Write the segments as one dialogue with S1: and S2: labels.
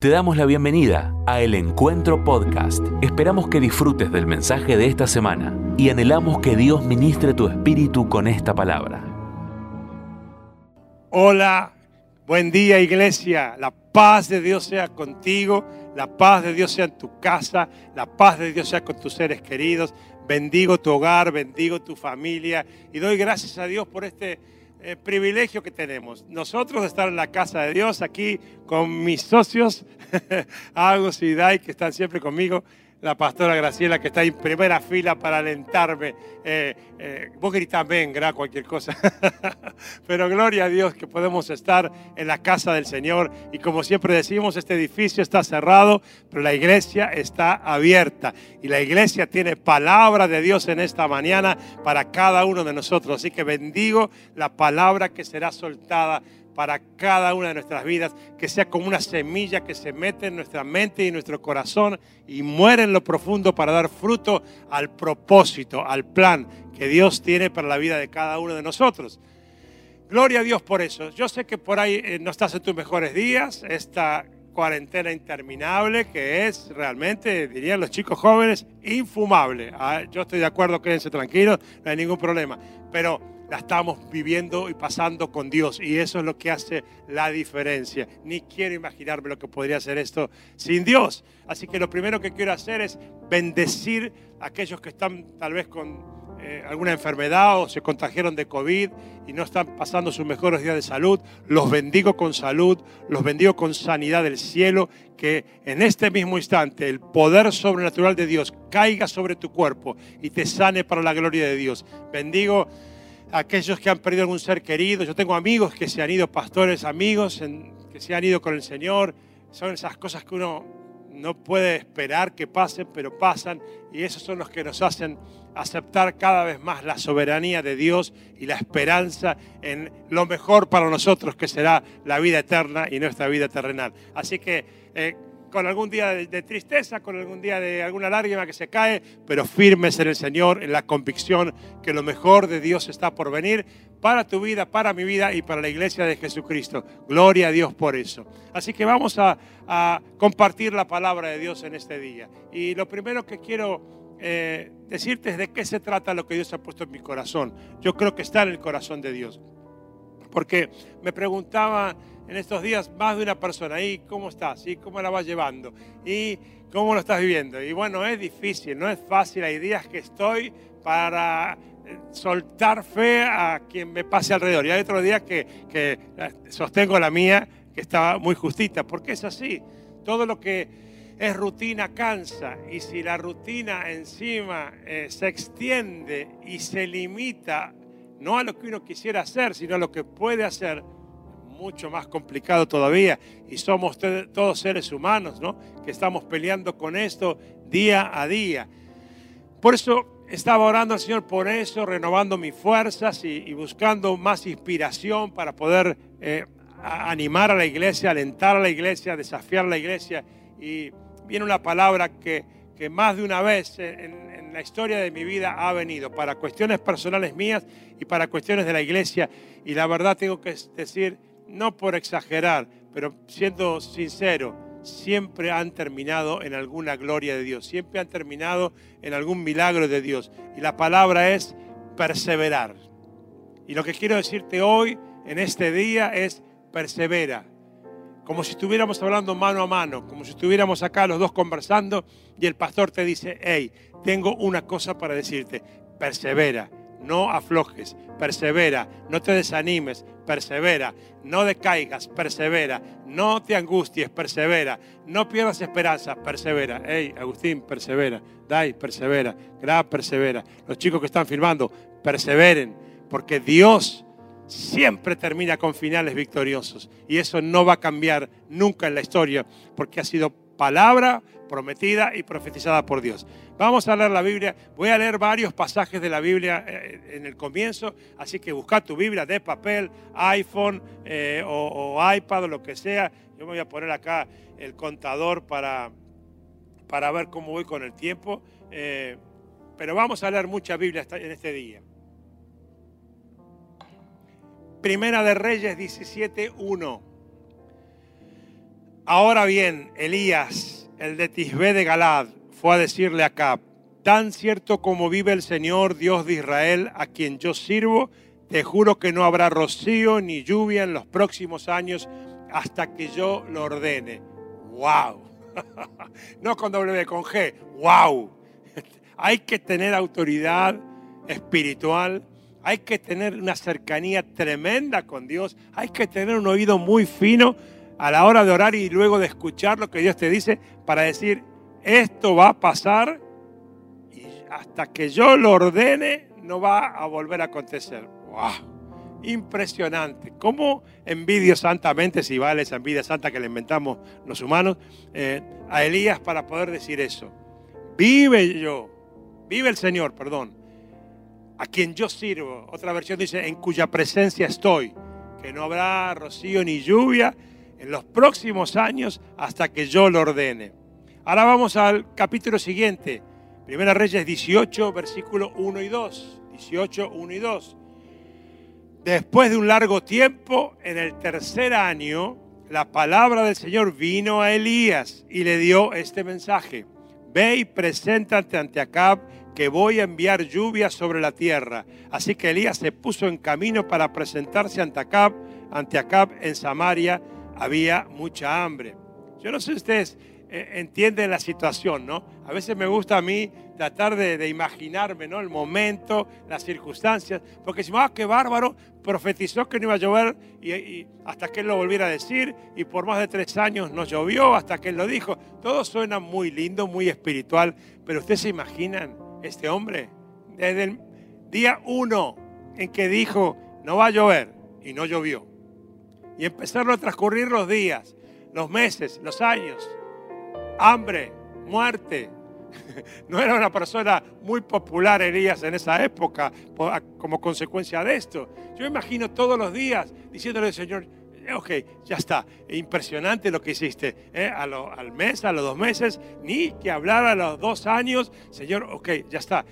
S1: Te damos la bienvenida a El Encuentro Podcast. Esperamos que disfrutes del mensaje de esta semana y anhelamos que Dios ministre tu espíritu con esta palabra.
S2: Hola, buen día iglesia. La paz de Dios sea contigo, la paz de Dios sea en tu casa, la paz de Dios sea con tus seres queridos. Bendigo tu hogar, bendigo tu familia y doy gracias a Dios por este eh, privilegio que tenemos. Nosotros estar en la casa de Dios aquí con mis socios, Agus y Dai, que están siempre conmigo la pastora Graciela que está en primera fila para alentarme. Eh, eh, vos gritás venga, cualquier cosa. Pero gloria a Dios que podemos estar en la casa del Señor. Y como siempre decimos, este edificio está cerrado, pero la iglesia está abierta. Y la iglesia tiene palabra de Dios en esta mañana para cada uno de nosotros. Así que bendigo la palabra que será soltada para cada una de nuestras vidas, que sea como una semilla que se mete en nuestra mente y nuestro corazón y muere en lo profundo para dar fruto al propósito, al plan que Dios tiene para la vida de cada uno de nosotros. Gloria a Dios por eso. Yo sé que por ahí eh, no estás en tus mejores días, esta cuarentena interminable que es realmente, dirían los chicos jóvenes, infumable. Ah, yo estoy de acuerdo, quédense tranquilos, no hay ningún problema. Pero la estamos viviendo y pasando con Dios. Y eso es lo que hace la diferencia. Ni quiero imaginarme lo que podría hacer esto sin Dios. Así que lo primero que quiero hacer es bendecir a aquellos que están tal vez con eh, alguna enfermedad o se contagiaron de COVID y no están pasando sus mejores días de salud. Los bendigo con salud, los bendigo con sanidad del cielo. Que en este mismo instante el poder sobrenatural de Dios caiga sobre tu cuerpo y te sane para la gloria de Dios. Bendigo aquellos que han perdido algún ser querido. Yo tengo amigos que se han ido, pastores, amigos que se han ido con el Señor. Son esas cosas que uno no puede esperar que pasen, pero pasan. Y esos son los que nos hacen aceptar cada vez más la soberanía de Dios y la esperanza en lo mejor para nosotros, que será la vida eterna y nuestra vida terrenal. Así que eh, con algún día de, tristeza, con algún día de alguna lágrima que se cae, pero firmes en el Señor, en la convicción que lo mejor de Dios está por venir para tu vida, para mi vida y para la iglesia de Jesucristo. Gloria a Dios por eso. Así que vamos a, compartir la palabra de Dios en este día. Y lo primero que quiero eh, decirte es de qué se trata lo que Dios ha puesto en mi corazón. Yo creo que está en el corazón de Dios. Porque me preguntaba en estos días más de una persona. ¿Y cómo estás? ¿Y cómo la vas llevando? ¿Y cómo lo estás viviendo? Y bueno, es difícil, no es fácil. Hay días que estoy para eh, soltar fe a quien me pase alrededor. Y hay otros días que, que eh, sostengo la mía, que está muy justita, porque es así. Todo lo que es rutina cansa y si la rutina encima eh, se extiende y se limita no a lo que uno quisiera hacer, sino a lo que puede hacer, mucho más complicado todavía. Y somos todos seres humanos, ¿no? Que estamos peleando con esto día a día. Por eso estaba orando al Señor por eso, renovando mis fuerzas y, buscando más inspiración para poder eh, animar a la iglesia, alentar a la iglesia, desafiar a la iglesia. Y viene una palabra que, que más de una vez en, en la historia de mi vida ha venido para cuestiones personales mías y para cuestiones de la iglesia. Y la verdad tengo que decir no por exagerar, pero siendo sincero, siempre han terminado en alguna gloria de Dios, siempre han terminado en algún milagro de Dios. Y la palabra es perseverar. Y lo que quiero decirte hoy, en este día, es persevera. Como si estuviéramos hablando mano a mano, como si estuviéramos acá los dos conversando y el pastor te dice, hey, tengo una cosa para decirte, persevera no aflojes, persevera, no te desanimes, persevera, no decaigas, persevera, no te angusties, persevera, no pierdas esperanza, persevera. Hey, Agustín, persevera, Dai, persevera, Gra, persevera. Los chicos que están filmando, perseveren, porque Dios siempre termina con finales victoriosos y eso no va a cambiar nunca en la historia, porque ha sido palabra prometida y profetizada por Dios. Vamos a leer la Biblia. Voy a leer varios pasajes de la Biblia eh, en el comienzo, así que busca tu Biblia de papel, iPhone eh, o, iPad o lo que sea. Yo me voy a poner acá el contador para, para ver cómo voy con el tiempo. Eh, pero vamos a leer mucha Biblia en este día. Primera de Reyes 17.1. Ahora bien, Elías, el de Tisbé de Galad, fue a decirle a Acab, tan cierto como vive el Señor Dios de Israel, a quien yo sirvo, te juro que no habrá rocío ni lluvia en los próximos años hasta que yo lo ordene. ¡Wow! no con W, con G. ¡Wow! Hay que tener autoridad espiritual, hay que tener una cercanía tremenda con Dios, hay que tener un oído muy fino a la hora de orar y luego de escuchar lo que Dios te dice para decir, esto va a pasar y hasta que yo lo ordene no va a volver a acontecer. ¡Wow! Impresionante. ¿Cómo envidio santamente, si vale esa envidia santa que le inventamos los humanos, eh, a Elías para poder decir eso? Vive yo, vive el Señor, perdón, a quien yo sirvo. Otra versión dice, en cuya presencia estoy, que no habrá rocío ni lluvia en los próximos años hasta que yo lo ordene. Ahora vamos al capítulo siguiente, Primera Reyes 18, versículo 1 y 2. 18, 1 y 2. Después de un largo tiempo, en el tercer año, la palabra del Señor vino a Elías y le dio este mensaje. Ve y preséntate ante Acab que voy a enviar lluvia sobre la tierra. Así que Elías se puso en camino para presentarse ante Acab, ante Acab en Samaria. Había mucha hambre. Yo no sé si ustedes eh, entienden la situación, ¿no? A veces me gusta a mí tratar de, imaginarme ¿no? el momento, las circunstancias, porque si ah, qué bárbaro, profetizó que no iba a llover y, hasta que él lo volviera a decir, y por más de tres años no llovió hasta que él lo dijo. Todo suena muy lindo, muy espiritual, pero ustedes se imaginan este hombre, desde el día uno en que dijo no va a llover y no llovió, y empezaron a transcurrir los días, los meses, los años, hambre, muerte, no era una persona muy popular Elías en esa época como consecuencia de esto. Yo imagino todos los días diciéndole al Señor, eh, ok, ya está, impresionante lo que hiciste. ¿eh? al mes, a los dos meses, ni que hablar a los dos años, Señor, ok, ya está.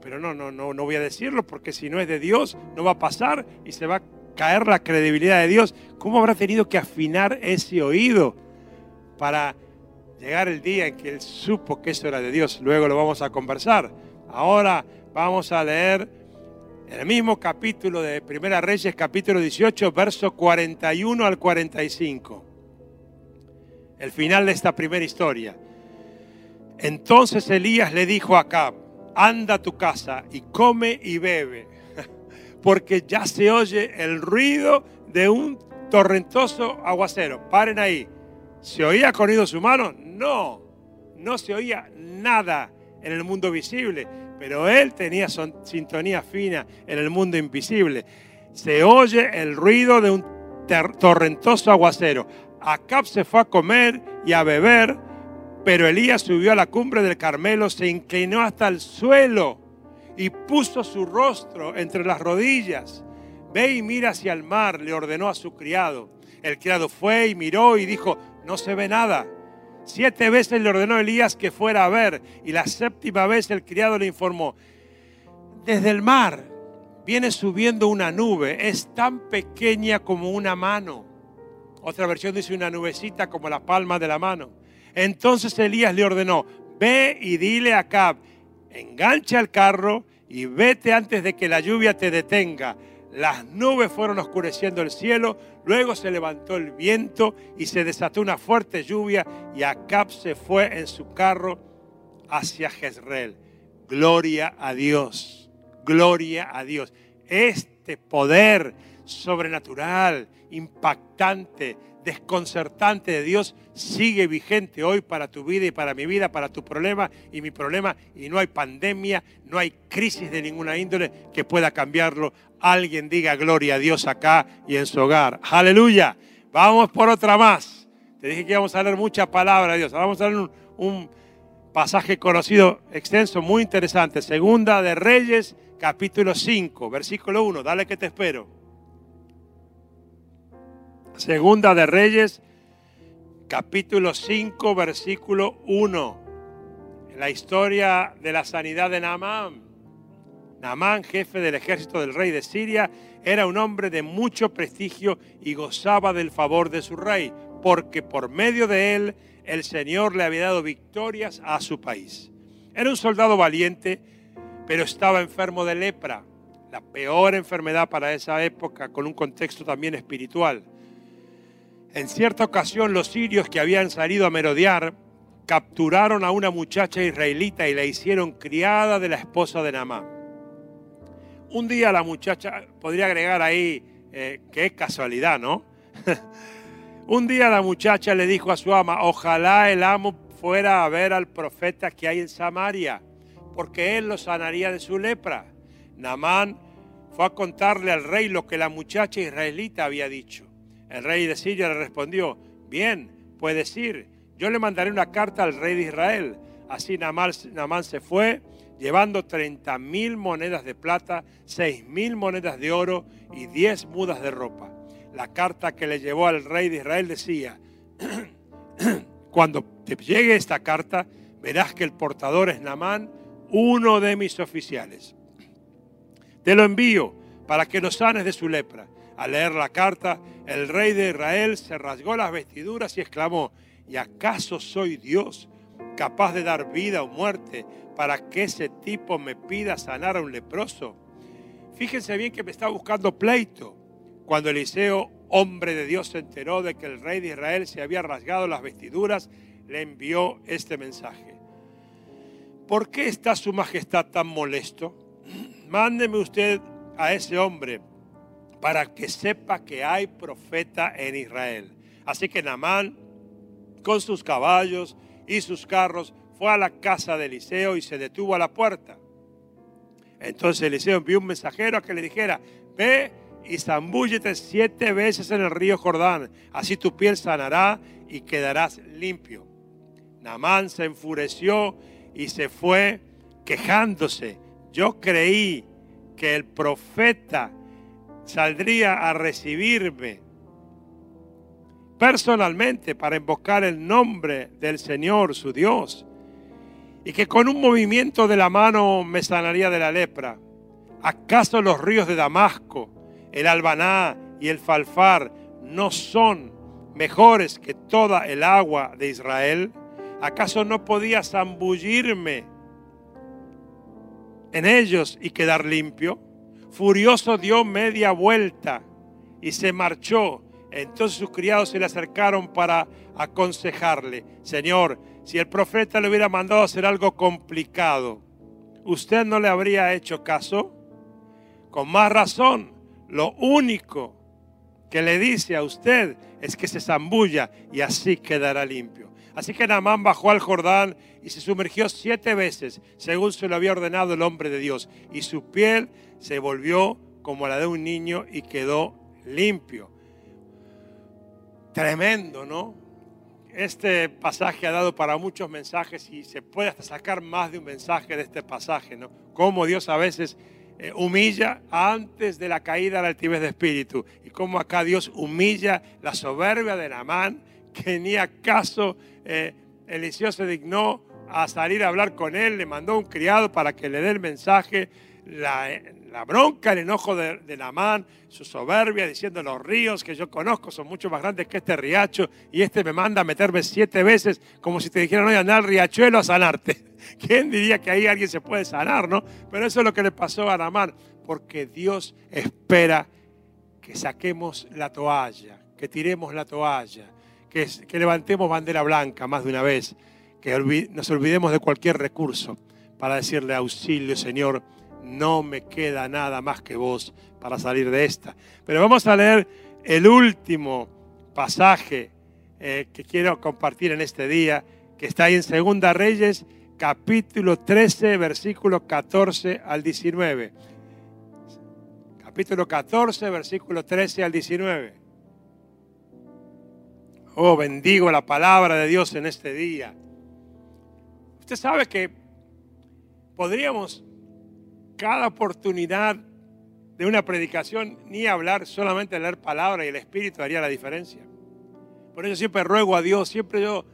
S2: pero no, no, no, no voy a decirlo porque si no es de Dios, no va a pasar y se va a caer la credibilidad de Dios. ¿Cómo habrá tenido que afinar ese oído para llegar el día en que él supo que eso era de Dios. Luego lo vamos a conversar. Ahora vamos a leer el mismo capítulo de Primera Reyes, capítulo 18, verso 41 al 45. El final de esta primera historia. Entonces Elías le dijo a Acab, anda a tu casa y come y bebe, porque ya se oye el ruido de un torrentoso aguacero. Paren ahí. ¿Se oía con oídos humanos? No, no se oía nada en el mundo visible, pero él tenía sintonía fina en el mundo invisible. Se oye el ruido de un torrentoso aguacero. Acab se fue a comer y a beber, pero Elías subió a la cumbre del Carmelo, se inclinó hasta el suelo y puso su rostro entre las rodillas. Ve y mira hacia el mar, le ordenó a su criado. El criado fue y miró y dijo, no se ve nada. Siete veces le ordenó Elías que fuera a ver y la séptima vez el criado le informó, desde el mar viene subiendo una nube, es tan pequeña como una mano. Otra versión dice una nubecita como la palma de la mano. Entonces Elías le ordenó, ve y dile a Cab, engancha el carro y vete antes de que la lluvia te detenga las nubes fueron oscureciendo el cielo, luego se levantó el viento y se desató una fuerte lluvia y Acab se fue en su carro hacia Jezreel. Gloria a Dios, gloria a Dios. Este poder sobrenatural, impactante, desconcertante de Dios sigue vigente hoy para tu vida y para mi vida, para tu problema y mi problema. Y no hay pandemia, no hay crisis de ninguna índole que pueda cambiarlo. Alguien diga gloria a Dios acá y en su hogar. Aleluya. Vamos por otra más. Te dije que íbamos a leer mucha palabra de Dios. Vamos a leer un, un pasaje conocido, extenso, muy interesante. Segunda de Reyes, capítulo 5, versículo 1. Dale que te espero. Segunda de Reyes, capítulo 5, versículo 1. La historia de la sanidad de Naamán. Naamán, jefe del ejército del rey de Siria, era un hombre de mucho prestigio y gozaba del favor de su rey. porque por medio de él el Señor le había dado victorias a su país. Era un soldado valiente, pero estaba enfermo de lepra, la peor enfermedad para esa época, con un contexto también espiritual. En cierta ocasión los sirios que habían salido a merodear capturaron a una muchacha israelita y la hicieron criada de la esposa de Namán. Un día la muchacha, podría agregar ahí, eh, que casualidad, ¿no? Un día la muchacha le dijo a su ama, ojalá el amo fuera a ver al profeta que hay en Samaria, porque él lo sanaría de su lepra. Namán fue a contarle al rey lo que la muchacha israelita había dicho. El rey de Siria le respondió, bien, puedes ir yo le mandaré una carta al rey de Israel. Así Namán, se fue llevando 30 mil monedas de plata, 6 mil monedas de oro y 10 mudas de ropa. La carta que le llevó al rey de Israel decía, cuando te llegue esta carta, verás que el portador es Namán, uno de mis oficiales. Te lo envío para que lo sanes de su lepra. Al leer la carta, el rey de Israel se rasgó las vestiduras y exclamó, ¿Y acaso soy Dios capaz de dar vida o muerte para que ese tipo me pida sanar a un leproso? Fíjense bien que me está buscando pleito. Cuando Eliseo, hombre de Dios, se enteró de que el rey de Israel se había rasgado las vestiduras, le envió este mensaje. ¿Por qué está su majestad tan molesto? Mándeme usted a ese hombre para que sepa que hay profeta en Israel. Así que Namán con sus caballos y sus carros, fue a la casa de Eliseo y se detuvo a la puerta. Entonces Eliseo envió un mensajero a que le dijera, ve y zambúllete siete veces en el río Jordán, así tu piel sanará y quedarás limpio. Namán se enfureció y se fue quejándose. Yo creí que el profeta saldría a recibirme personalmente para invocar el nombre del Señor, su Dios, y que con un movimiento de la mano me sanaría de la lepra. ¿Acaso los ríos de Damasco, el Albaná y el Falfar no son mejores que toda el agua de Israel? ¿Acaso no podía zambullirme en ellos y quedar limpio? Furioso dio media vuelta y se marchó entonces sus criados se le acercaron para aconsejarle, Señor, si el profeta le hubiera mandado hacer algo complicado, ¿usted no le habría hecho caso? Con más razón, lo único que le dice a usted es que se zambulla y así quedará limpio. Así que Naamán bajó al Jordán y se sumergió siete veces, según se lo había ordenado el hombre de Dios, y su piel se volvió como la de un niño y quedó limpio. Tremendo, ¿no? Este pasaje ha dado para muchos mensajes y se puede hasta sacar más de un mensaje de este pasaje, ¿no? Cómo Dios a veces eh, humilla antes de la caída la altivez de espíritu y cómo acá Dios humilla la soberbia de Namán, que ni acaso eh, Eliseo se dignó a salir a hablar con él, le mandó un criado para que le dé el mensaje, la, la bronca, el enojo de, de Namán, su soberbia, diciendo los ríos que yo conozco son mucho más grandes que este riacho y este me manda a meterme siete veces como si te dijeran, hoy andar al riachuelo a sanarte. ¿Quién diría que ahí alguien se puede sanar, no? Pero eso es lo que le pasó a Namán, porque Dios espera que saquemos la toalla, que tiremos la toalla, que, que levantemos bandera blanca más de una vez, que nos olvidemos de cualquier recurso para decirle auxilio, Señor no me queda nada más que vos para salir de esta. Pero vamos a leer el último pasaje eh, que quiero compartir en este día, que está ahí en Segunda Reyes, capítulo 13, versículo 14 al 19. Capítulo 14, versículo 13 al 19. Oh, bendigo la palabra de Dios en este día. Usted sabe que podríamos cada oportunidad de una predicación, ni hablar, solamente leer palabra y el Espíritu haría la diferencia. Por eso siempre ruego a Dios, siempre yo,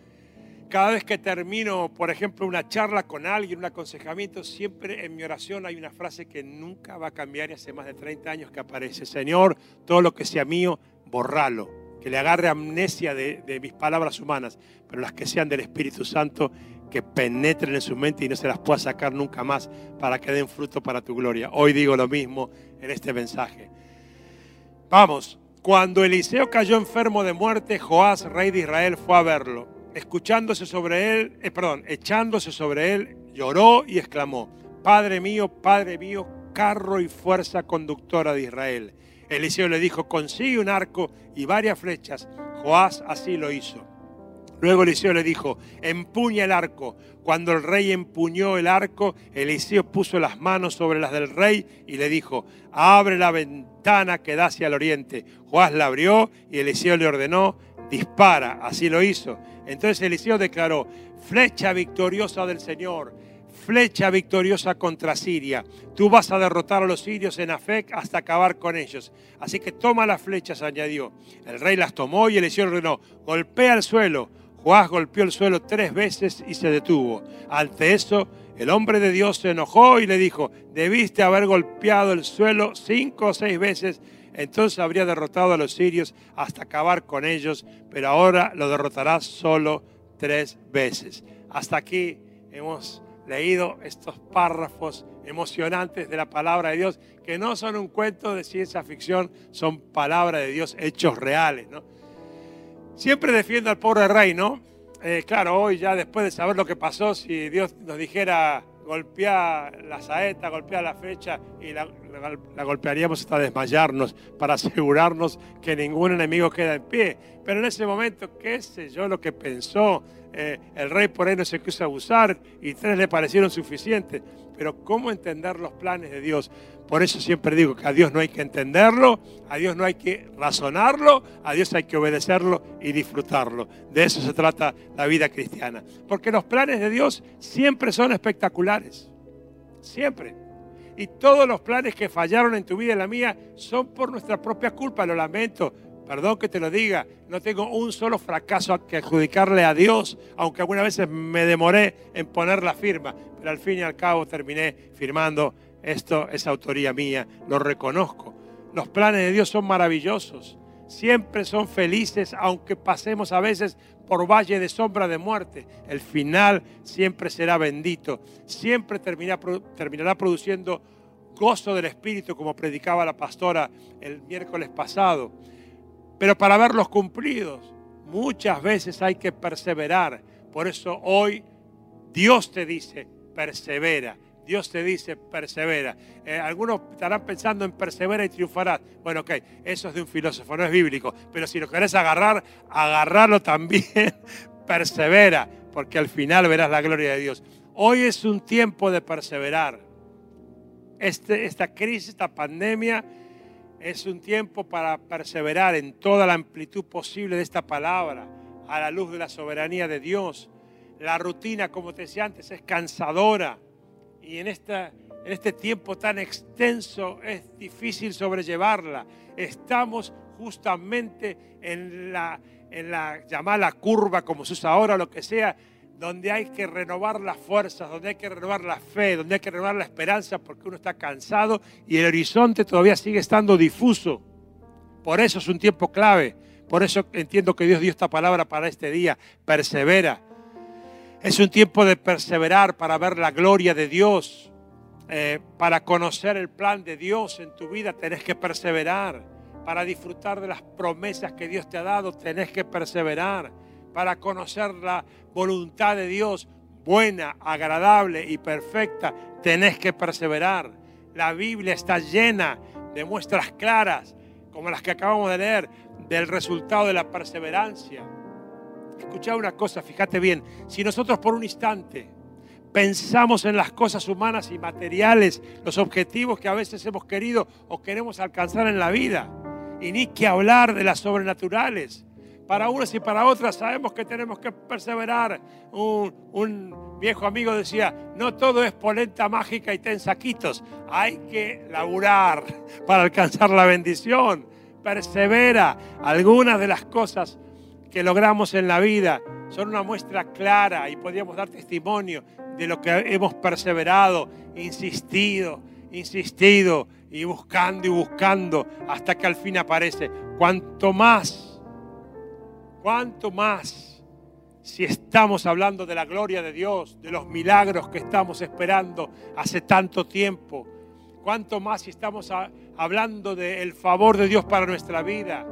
S2: cada vez que termino, por ejemplo, una charla con alguien, un aconsejamiento, siempre en mi oración hay una frase que nunca va a cambiar y hace más de 30 años que aparece. Señor, todo lo que sea mío, borralo, que le agarre amnesia de, mis palabras humanas, pero las que sean del Espíritu Santo, que penetren en su mente y no se las pueda sacar nunca más para que den fruto para tu gloria. Hoy digo lo mismo en este mensaje. Vamos, cuando Eliseo cayó enfermo de muerte, Joás, rey de Israel, fue a verlo. Escuchándose sobre él, eh, perdón, echándose sobre él, lloró y exclamó, Padre mío, Padre mío, carro y fuerza conductora de Israel. Eliseo le dijo, consigue un arco y varias flechas. Joás así lo hizo. Luego Eliseo le dijo, empuña el arco. Cuando el rey empuñó el arco, Eliseo puso las manos sobre las del rey y le dijo, abre la ventana que da hacia el oriente. Joás la abrió y Eliseo le ordenó, dispara. Así lo hizo. Entonces Eliseo declaró, flecha victoriosa del Señor, flecha victoriosa contra Siria. Tú vas a derrotar a los sirios en Afec hasta acabar con ellos. Así que toma las flechas, añadió. El rey las tomó y Eliseo ordenó, golpea el suelo. Joás golpeó el suelo tres veces y se detuvo. Ante eso, el hombre de Dios se enojó y le dijo, debiste haber golpeado el suelo cinco o seis veces, entonces habría derrotado a los sirios hasta acabar con ellos, pero ahora lo derrotarás solo tres veces. Hasta aquí hemos leído estos párrafos emocionantes de la palabra de Dios, que no son un cuento de ciencia ficción, son palabra de Dios, hechos reales. ¿no? Siempre defiendo al pobre rey, ¿no? Eh, claro, hoy ya después de saber lo que pasó, si Dios nos dijera golpear la saeta, golpear la flecha y la, golpearíamos hasta desmayarnos para asegurarnos que ningún enemigo queda en pie. Pero en ese momento, qué sé yo lo que pensó, eh, el rey por ahí no se quiso abusar y tres le parecieron suficientes. Pero ¿cómo entender los planes de Dios? Por eso siempre digo que a Dios no hay que entenderlo, a Dios no hay que razonarlo, a Dios hay que obedecerlo y disfrutarlo. De eso se trata la vida cristiana. Porque los planes de Dios siempre son espectaculares. Siempre. Y todos los planes que fallaron en tu vida y en la mía son por nuestra propia culpa, lo lamento. Perdón que te lo diga, no tengo un solo fracaso que adjudicarle a Dios, aunque algunas veces me demoré en poner la firma, pero al fin y al cabo terminé firmando esto es autoría mía, lo reconozco. Los planes de Dios son maravillosos, siempre son felices, aunque pasemos a veces por valle de sombra de muerte. El final siempre será bendito, siempre terminará produciendo gozo del Espíritu, como predicaba la pastora el miércoles pasado. Pero para verlos cumplidos, muchas veces hay que perseverar. Por eso hoy Dios te dice, persevera. Dios te dice, persevera. Eh, algunos estarán pensando en persevera y triunfarás. Bueno, ok, eso es de un filósofo, no es bíblico. Pero si lo querés agarrar, agarrarlo también. persevera, porque al final verás la gloria de Dios. Hoy es un tiempo de perseverar. Este, esta crisis, esta pandemia, es un tiempo para perseverar en toda la amplitud posible de esta palabra, a la luz de la soberanía de Dios. La rutina, como te decía antes, es cansadora y en, esta, en este tiempo tan extenso es difícil sobrellevarla. Estamos justamente en la, en la llamada curva, como se usa ahora, lo que sea, donde hay que renovar las fuerzas, donde hay que renovar la fe, donde hay que renovar la esperanza, porque uno está cansado y el horizonte todavía sigue estando difuso. Por eso es un tiempo clave. Por eso entiendo que Dios dio esta palabra para este día. Persevera. Es un tiempo de perseverar para ver la gloria de Dios, eh, para conocer el plan de Dios en tu vida, tenés que perseverar. Para disfrutar de las promesas que Dios te ha dado, tenés que perseverar. Para conocer la voluntad de Dios buena, agradable y perfecta, tenés que perseverar. La Biblia está llena de muestras claras, como las que acabamos de leer, del resultado de la perseverancia. Escucha una cosa, fíjate bien, si nosotros por un instante pensamos en las cosas humanas y materiales, los objetivos que a veces hemos querido o queremos alcanzar en la vida, y ni que hablar de las sobrenaturales. Para unas y para otras sabemos que tenemos que perseverar. Un, viejo amigo decía, no todo es polenta mágica y ten saquitos, hay que laburar para alcanzar la bendición. Persevera. Algunas de las cosas que logramos en la vida son una muestra clara y podríamos dar testimonio de lo que hemos perseverado, insistido, insistido y buscando y buscando hasta que al fin aparece. Cuanto más ¿Cuánto más si estamos hablando de la gloria de Dios, de los milagros que estamos esperando hace tanto tiempo? ¿Cuánto más si estamos hablando del favor de Dios para nuestra vida?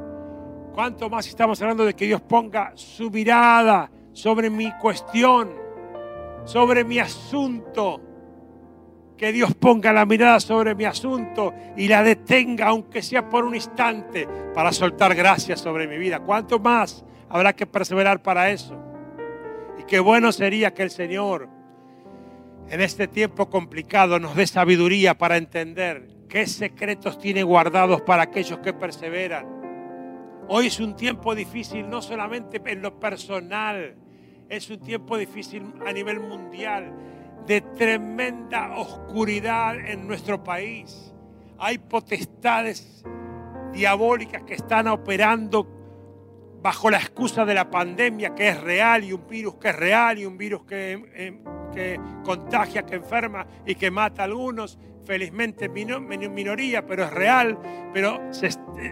S2: ¿Cuánto más estamos hablando de que Dios ponga su mirada sobre mi cuestión, sobre mi asunto? que Dios ponga la mirada sobre mi asunto y la detenga, aunque sea por un instante, para soltar gracias sobre mi vida. ¿Cuánto más habrá que perseverar para eso? Y qué bueno sería que el Señor en este tiempo complicado nos dé sabiduría para entender qué secretos tiene guardados para aquellos que perseveran. Hoy es un tiempo difícil, no solamente en lo personal, es un tiempo difícil a nivel mundial de tremenda oscuridad en nuestro país. Hay potestades diabólicas que están operando bajo la excusa de la pandemia que es real y un virus que es real y un virus que, eh, contagia, que enferma y que mata a algunos. Felizmente minoría, pero es real. Pero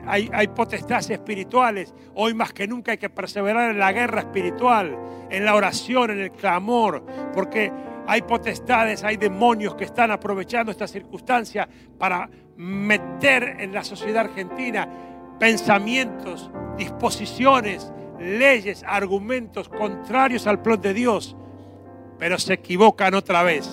S2: hay potestades espirituales. Hoy más que nunca hay que perseverar en la guerra espiritual, en la oración, en el clamor, porque hay potestades, hay demonios que están aprovechando esta circunstancia para meter en la sociedad argentina pensamientos, disposiciones, leyes, argumentos contrarios al plan de Dios. Pero se equivocan otra vez.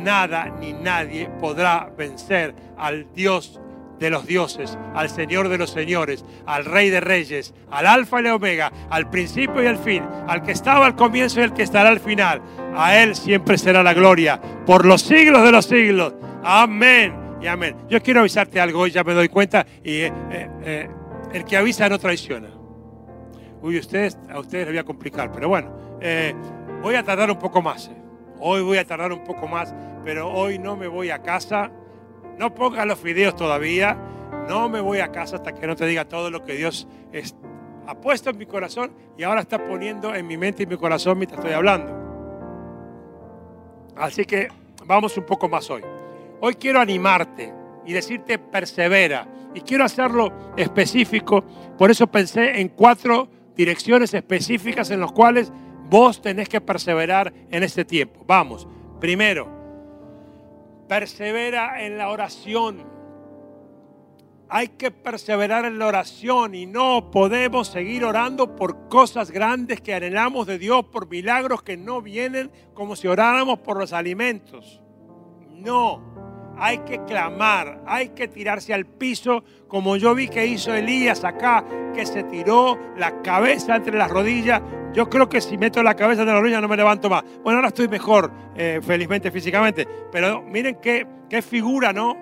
S2: Nada ni nadie podrá vencer al Dios de los dioses, al Señor de los señores, al Rey de reyes, al Alfa y el Omega, al principio y al fin, al que estaba al comienzo y al que estará al final. A Él siempre será la gloria por los siglos de los siglos. Amén y amén. Yo quiero avisarte algo, hoy ya me doy cuenta, y eh, eh, eh, el que avisa no traiciona. Uy, ustedes, a ustedes les voy a complicar, pero bueno, voy a tardar un poco más. Hoy voy a tardar un poco más, pero hoy no me voy a casa no pongas los videos todavía. No me voy a casa hasta que no te diga todo lo que Dios ha puesto en mi corazón y ahora está poniendo en mi mente y mi corazón mientras estoy hablando. Así que vamos un poco más hoy. Hoy quiero animarte y decirte persevera. Y quiero hacerlo específico. Por eso pensé en cuatro direcciones específicas en las cuales vos tenés que perseverar en este tiempo. Vamos. Primero, Persevera en la oración. Hay que perseverar en la oración y no podemos seguir orando por cosas grandes que anhelamos de Dios, por milagros que no vienen como si oráramos por los alimentos. No, hay que clamar, hay que tirarse al piso como yo vi que hizo Elías acá, que se tiró la cabeza entre las rodillas yo creo que si meto la cabeza de la rodilla no me levanto más. Bueno, ahora estoy mejor, eh, felizmente, físicamente. Pero miren qué, qué figura, ¿no?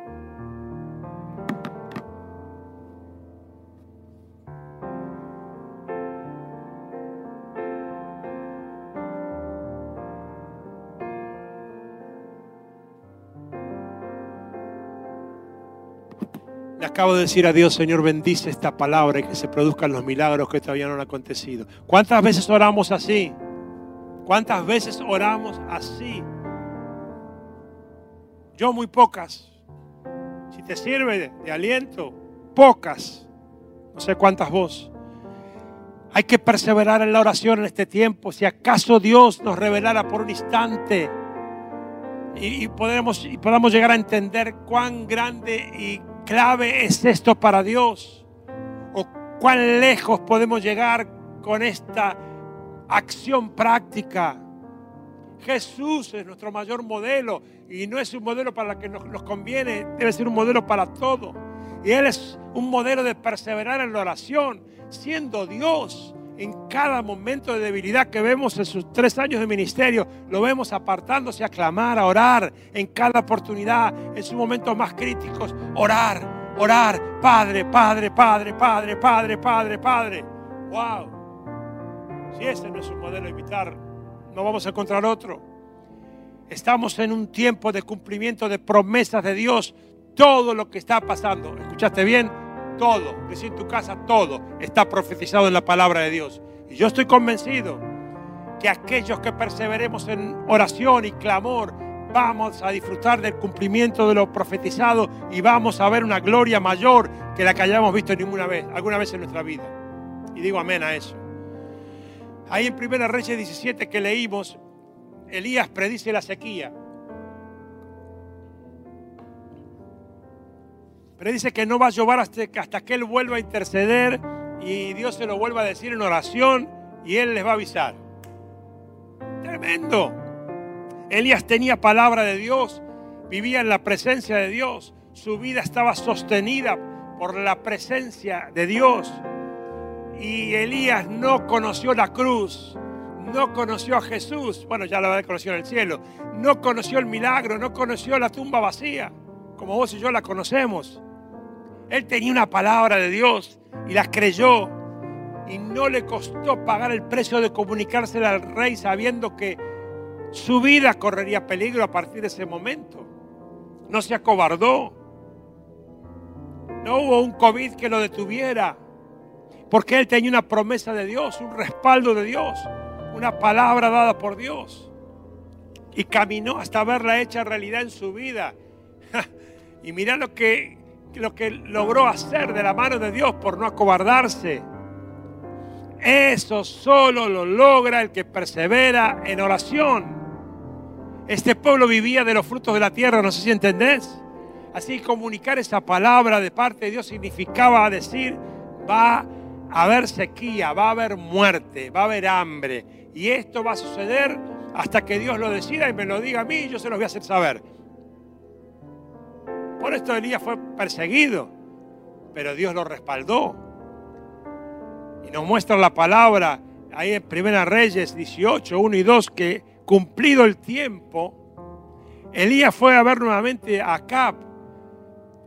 S2: Le acabo de decir a Dios, Señor, bendice esta palabra y que se produzcan los milagros que todavía no han acontecido. ¿Cuántas veces oramos así? ¿Cuántas veces oramos así? Yo muy pocas. Si te sirve de, aliento, pocas. No sé cuántas vos. Hay que perseverar en la oración en este tiempo. Si acaso Dios nos revelara por un instante y, podemos, y podamos llegar a entender cuán grande y clave es esto para Dios? ¿O cuán lejos podemos llegar con esta acción práctica? Jesús es nuestro mayor modelo y no es un modelo para el que nos, conviene, debe ser un modelo para todo. Y Él es un modelo de perseverar en la oración, siendo Dios en cada momento de debilidad que vemos en sus tres años de ministerio, lo vemos apartándose a clamar, a orar en cada oportunidad, en sus momentos más críticos, orar, orar, Padre, Padre, Padre, Padre, Padre, Padre, Padre. ¡Wow! Si ese no es un modelo a imitar, no vamos a encontrar otro. Estamos en un tiempo de cumplimiento de promesas de Dios. Todo lo que está pasando, ¿escuchaste bien? Todo, decir tu casa, todo está profetizado en la palabra de Dios. Y yo estoy convencido que aquellos que perseveremos en oración y clamor, vamos a disfrutar del cumplimiento de lo profetizado y vamos a ver una gloria mayor que la que hayamos visto ninguna vez, alguna vez en nuestra vida. Y digo amén a eso. Ahí en Primera Reyes 17 que leímos, Elías predice la sequía. Predice que no va a llover hasta, hasta que él vuelva a interceder y Dios se lo vuelva a decir en oración y él les va a avisar. Tremendo. Elías tenía palabra de Dios, vivía en la presencia de Dios, su vida estaba sostenida por la presencia de Dios. Y Elías no conoció la cruz, no conoció a Jesús, bueno, ya lo había conocido en el cielo, no conoció el milagro, no conoció la tumba vacía, como vos y yo la conocemos. Él tenía una palabra de Dios y la creyó y no le costó pagar el precio de comunicársela al rey sabiendo que su vida correría peligro a partir de ese momento. No se acobardó. No hubo un COVID que lo detuviera. Porque él tenía una promesa de Dios, un respaldo de Dios, una palabra dada por Dios. Y caminó hasta verla hecha realidad en su vida. Y mira lo que, lo que logró hacer de la mano de Dios por no acobardarse. Eso solo lo logra el que persevera en oración. Este pueblo vivía de los frutos de la tierra, no sé si entendés. Así comunicar esa palabra de parte de Dios significaba decir, va a haber sequía, va a haber muerte, va a haber hambre. Y esto va a suceder hasta que Dios lo decida y me lo diga a mí yo se los voy a hacer saber. Por esto Elías fue perseguido, pero Dios lo respaldó. Y nos muestra la palabra ahí en Primera Reyes 18, 1 y 2, que cumplido el tiempo, Elías fue a ver nuevamente a Acab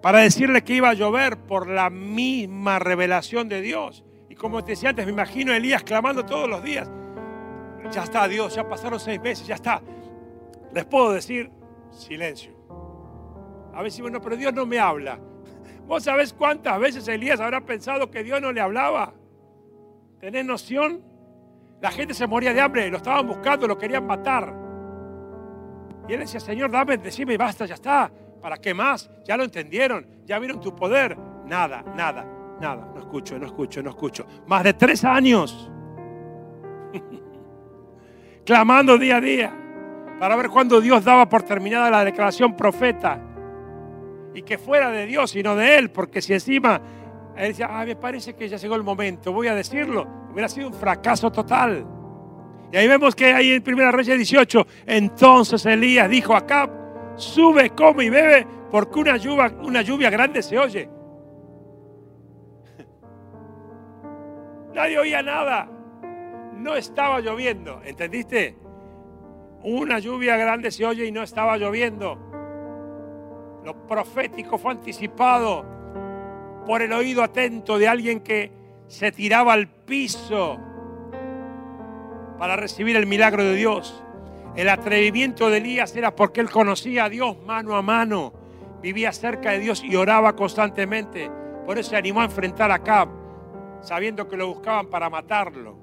S2: para decirle que iba a llover por la misma revelación de Dios. Y como te decía antes, me imagino a Elías clamando todos los días. Ya está Dios, ya pasaron seis meses, ya está. Les puedo decir, silencio. A veces bueno, pero Dios no me habla. ¿Vos sabés cuántas veces Elías habrá pensado que Dios no le hablaba? ¿Tenés noción? La gente se moría de hambre, lo estaban buscando, lo querían matar. Y él decía, Señor, dame, decime, basta, ya está. ¿Para qué más? Ya lo entendieron, ya vieron tu poder. Nada, nada, nada. No escucho, no escucho, no escucho. Más de tres años. Clamando día a día para ver cuándo Dios daba por terminada la declaración profeta. Y que fuera de Dios y no de él, porque si encima él decía, ah, me parece que ya llegó el momento, voy a decirlo, hubiera sido un fracaso total. Y ahí vemos que ahí en 1 Reyes 18, entonces Elías dijo a Acab, sube, come y bebe, porque una lluvia, una lluvia grande se oye. Nadie oía nada. No estaba lloviendo, ¿entendiste? Una lluvia grande se oye y no estaba lloviendo. Lo profético fue anticipado por el oído atento de alguien que se tiraba al piso para recibir el milagro de Dios. El atrevimiento de Elías era porque él conocía a Dios mano a mano, vivía cerca de Dios y oraba constantemente. Por eso se animó a enfrentar a Cab, sabiendo que lo buscaban para matarlo.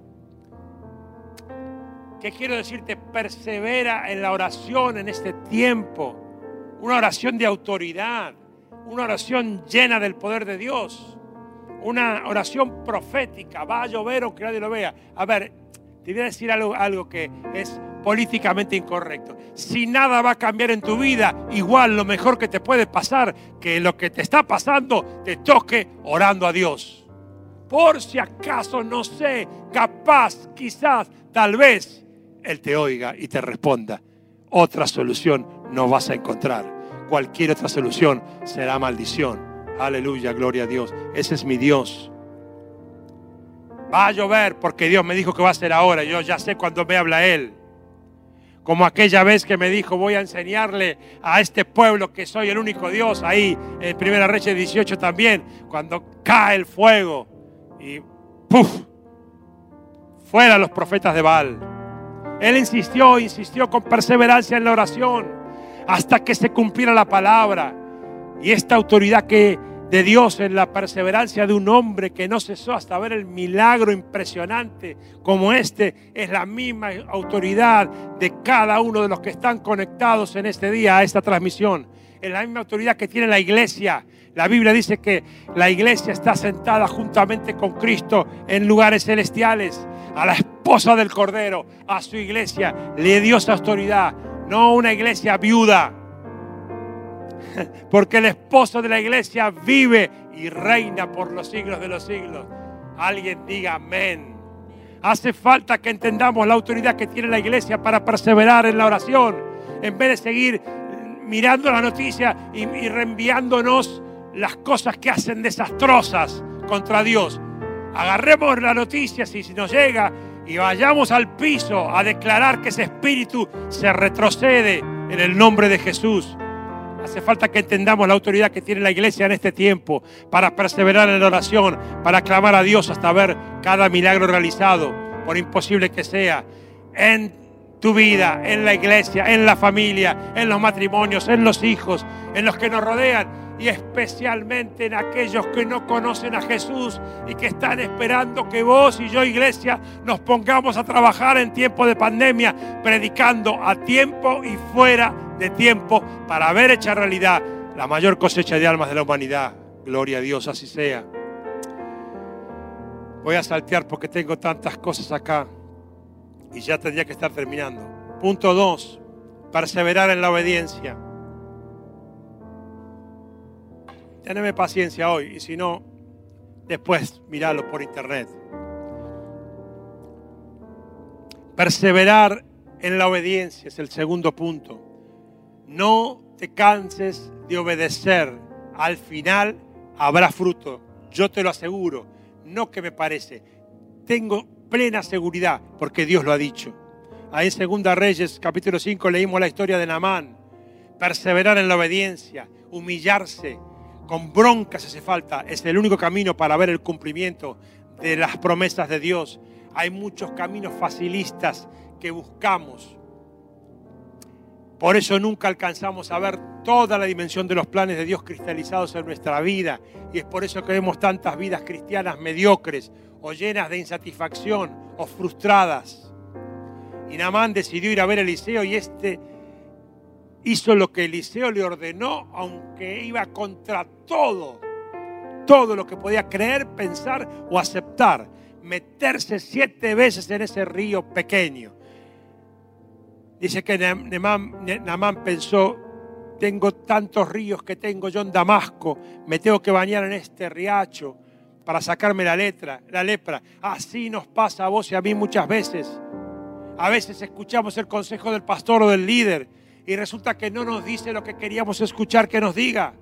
S2: ¿Qué quiero decirte? Persevera en la oración en este tiempo. Una oración de autoridad, una oración llena del poder de Dios, una oración profética. Va a llover o que nadie lo vea. A ver, te voy a decir algo, algo que es políticamente incorrecto. Si nada va a cambiar en tu vida, igual lo mejor que te puede pasar, que lo que te está pasando te toque orando a Dios. Por si acaso, no sé, capaz, quizás, tal vez, Él te oiga y te responda. Otra solución no vas a encontrar. Cualquier otra solución será maldición. Aleluya, gloria a Dios. Ese es mi Dios. Va a llover porque Dios me dijo que va a ser ahora. Yo ya sé cuando me habla Él. Como aquella vez que me dijo, voy a enseñarle a este pueblo que soy el único Dios. Ahí en Primera Reyes 18 también, cuando cae el fuego y ¡puf! Fuera los profetas de Baal. Él insistió, insistió con perseverancia en la oración hasta que se cumpliera la palabra. Y esta autoridad que de Dios en la perseverancia de un hombre que no cesó hasta ver el milagro impresionante como este, es la misma autoridad de cada uno de los que están conectados en este día a esta transmisión. Es la misma autoridad que tiene la iglesia. La Biblia dice que la iglesia está sentada juntamente con Cristo en lugares celestiales. A la esposa del Cordero, a su iglesia, le dio esa autoridad, no una iglesia viuda. Porque el esposo de la iglesia vive y reina por los siglos de los siglos. Alguien diga amén. Hace falta que entendamos la autoridad que tiene la iglesia para perseverar en la oración, en vez de seguir mirando la noticia y, y reenviándonos las cosas que hacen desastrosas contra Dios. Agarremos la noticia si nos llega y vayamos al piso a declarar que ese espíritu se retrocede en el nombre de Jesús. Hace falta que entendamos la autoridad que tiene la iglesia en este tiempo para perseverar en la oración, para clamar a Dios hasta ver cada milagro realizado, por imposible que sea, en tu vida, en la iglesia, en la familia, en los matrimonios, en los hijos, en los que nos rodean y especialmente en aquellos que no conocen a Jesús y que están esperando que vos y yo, iglesia, nos pongamos a trabajar en tiempo de pandemia, predicando a tiempo y fuera de tiempo para ver hecha realidad la mayor cosecha de almas de la humanidad. Gloria a Dios, así sea. Voy a saltear porque tengo tantas cosas acá y ya tendría que estar terminando. Punto 2. Perseverar en la obediencia. Teneme paciencia hoy y si no, después miralo por internet. Perseverar en la obediencia es el segundo punto. No te canses de obedecer. Al final habrá fruto. Yo te lo aseguro. No que me parece. Tengo plena seguridad porque Dios lo ha dicho. Ahí en Segunda Reyes, capítulo 5, leímos la historia de Naamán. Perseverar en la obediencia, humillarse, con broncas hace falta, es el único camino para ver el cumplimiento de las promesas de Dios. Hay muchos caminos facilistas que buscamos. Por eso nunca alcanzamos a ver toda la dimensión de los planes de Dios cristalizados en nuestra vida. Y es por eso que vemos tantas vidas cristianas mediocres o llenas de insatisfacción o frustradas. Y Namán decidió ir a ver a Eliseo y este hizo lo que Eliseo le ordenó, aunque iba contra todo, todo lo que podía creer, pensar o aceptar, meterse siete veces en ese río pequeño. Dice que Namán pensó, tengo tantos ríos que tengo yo en Damasco, me tengo que bañar en este riacho para sacarme la letra, la lepra. Así nos pasa a vos y a mí muchas veces. A veces escuchamos el consejo del pastor o del líder y resulta que no nos dice lo que queríamos escuchar que nos diga.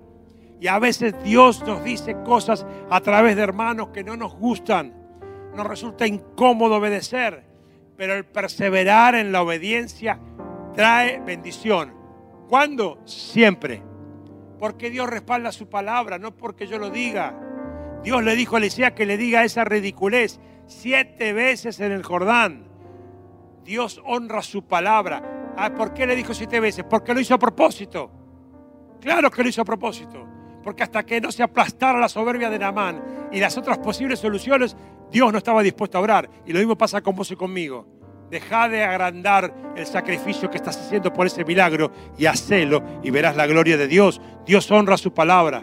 S2: Y a veces Dios nos dice cosas a través de hermanos que no nos gustan. Nos resulta incómodo obedecer, pero el perseverar en la obediencia trae bendición. ¿Cuándo? Siempre. Porque Dios respalda su palabra, no porque yo lo diga. Dios le dijo a Eliseo que le diga esa ridiculez siete veces en el Jordán. Dios honra su palabra. Ah, ¿Por qué le dijo siete veces? Porque lo hizo a propósito. Claro que lo hizo a propósito. Porque hasta que no se aplastara la soberbia de Namán y las otras posibles soluciones, Dios no estaba dispuesto a obrar. Y lo mismo pasa con vos y conmigo. Deja de agrandar el sacrificio que estás haciendo por ese milagro y hacelo y verás la gloria de Dios. Dios honra su palabra.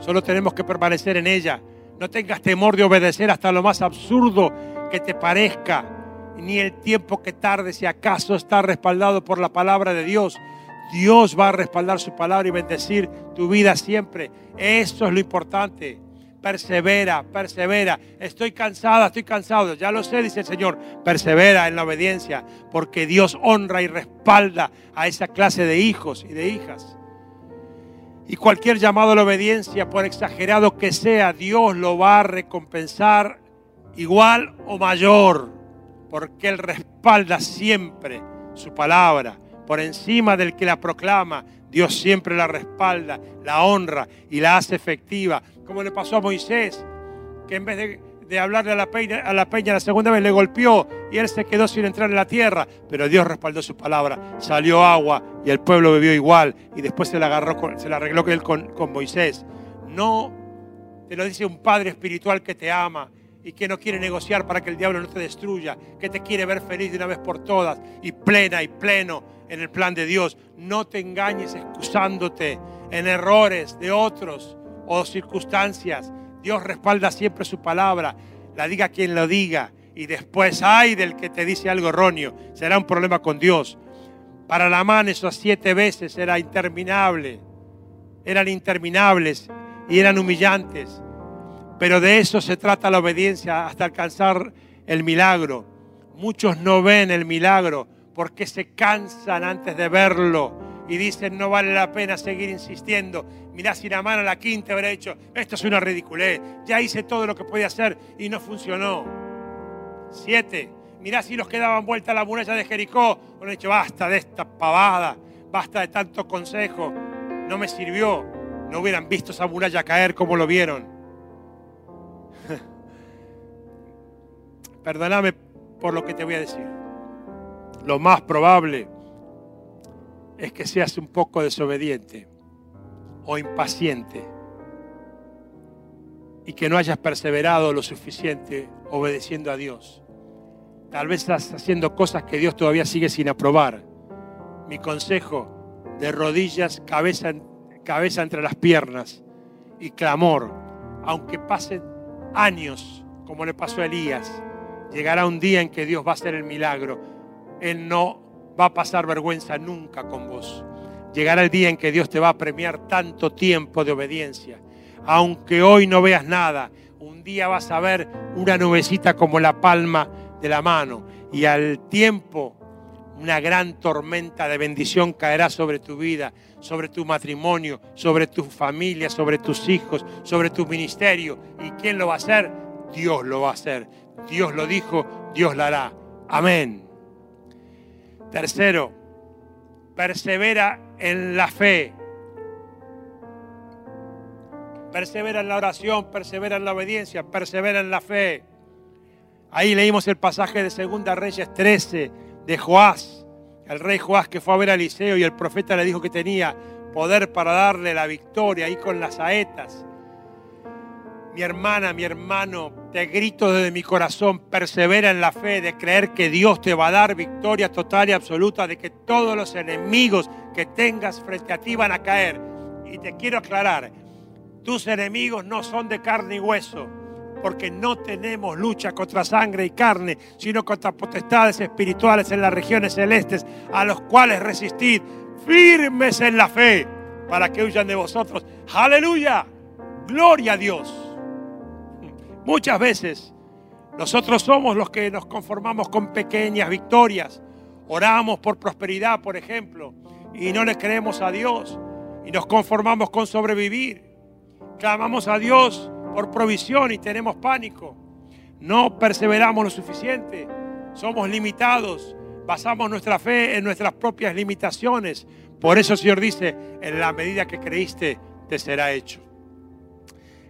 S2: Solo tenemos que permanecer en ella. No tengas temor de obedecer hasta lo más absurdo que te parezca ni el tiempo que tarde, si acaso está respaldado por la palabra de Dios. Dios va a respaldar su palabra y bendecir tu vida siempre. Eso es lo importante. Persevera, persevera. Estoy cansada, estoy cansado. Ya lo sé, dice el Señor. Persevera en la obediencia, porque Dios honra y respalda a esa clase de hijos y de hijas. Y cualquier llamado a la obediencia, por exagerado que sea, Dios lo va a recompensar igual o mayor porque Él respalda siempre su palabra. Por encima del que la proclama, Dios siempre la respalda, la honra y la hace efectiva. Como le pasó a Moisés, que en vez de, hablarle a la, peña, a la peña la segunda vez le golpeó y él se quedó sin entrar en la tierra, pero Dios respaldó su palabra. Salió agua y el pueblo bebió igual y después se la, agarró se arregló con Moisés. No te lo dice un padre espiritual que te ama y que no quiere negociar para que el diablo no te destruya, que te quiere ver feliz de una vez por todas y plena y pleno en el plan de Dios. No te engañes excusándote en errores de otros o circunstancias. Dios respalda siempre su palabra, la diga quien lo diga y después hay del que te dice algo erróneo. Será un problema con Dios. Para Lamán esos siete veces era interminable. Eran interminables y eran humillantes. Pero de eso se trata la obediencia hasta alcanzar el milagro. Muchos no ven el milagro porque se cansan antes de verlo y dicen no vale la pena seguir insistiendo. Mirá si la mano a la quinta habrá dicho, esto es una ridiculez, ya hice todo lo que podía hacer y no funcionó. Siete, mirá si los que daban vuelta a la muralla de Jericó, han dicho, basta de esta pavada, basta de tanto consejo, no me sirvió, no hubieran visto esa muralla caer como lo vieron. Perdóname por lo que te voy a decir. Lo más probable es que seas un poco desobediente o impaciente y que no hayas perseverado lo suficiente obedeciendo a Dios. Tal vez estás haciendo cosas que Dios todavía sigue sin aprobar. Mi consejo, de rodillas, cabeza, cabeza entre las piernas y clamor, aunque pasen años, como le pasó a Elías, llegará un día en que Dios va a hacer el milagro. Él no va a pasar vergüenza nunca con vos. Llegará el día en que Dios te va a premiar tanto tiempo de obediencia. Aunque hoy no veas nada, un día vas a ver una nubecita como la palma de la mano. Y al tiempo una gran tormenta de bendición caerá sobre tu vida, sobre tu matrimonio, sobre tu familia, sobre tus hijos, sobre tu ministerio. ¿Y quién lo va a hacer? Dios lo va a hacer. Dios lo dijo, Dios lo hará. Amén. Tercero, persevera en la fe. Persevera en la oración, persevera en la obediencia, persevera en la fe. Ahí leímos el pasaje de Segunda Reyes 13 de Joás, el rey Joás que fue a ver a Eliseo y el profeta le dijo que tenía poder para darle la victoria ahí con las saetas mi hermana, mi hermano, te grito desde mi corazón, persevera en la fe de creer que Dios te va a dar victoria total y absoluta, de que todos los enemigos que tengas frente a ti van a caer. Y te quiero aclarar, tus enemigos no son de carne y hueso, porque no tenemos lucha contra sangre y carne, sino contra potestades espirituales en las regiones celestes, a los cuales resistid firmes en la fe, para que huyan de vosotros. Aleluya, gloria a Dios. Muchas veces nosotros somos los que nos conformamos con pequeñas victorias. Oramos por prosperidad, por ejemplo, y no le creemos a Dios y nos conformamos con sobrevivir. Clamamos a Dios por provisión y tenemos pánico. No perseveramos lo suficiente. Somos limitados. Basamos nuestra fe en nuestras propias limitaciones. Por eso Señor dice, en la medida que creíste, te será hecho.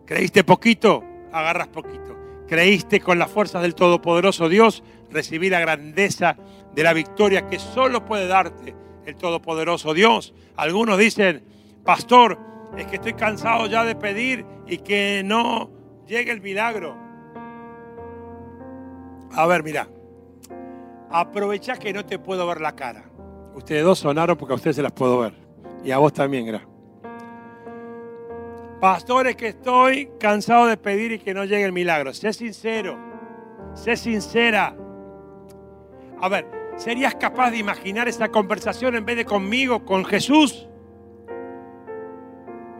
S2: ¿Creíste poquito? Agarras poquito. Creíste con las fuerzas del Todopoderoso Dios, recibí la grandeza de la victoria que solo puede darte el Todopoderoso Dios. Algunos dicen, pastor, es que estoy cansado ya de pedir y que no llegue el milagro. A ver, mira, aprovecha que no te puedo ver la cara. Ustedes dos sonaron porque a ustedes se las puedo ver. Y a vos también, gracias. Pastores que estoy cansado de pedir y que no llegue el milagro. Sé sincero, sé sincera. A ver, ¿serías capaz de imaginar esta conversación en vez de conmigo, con Jesús?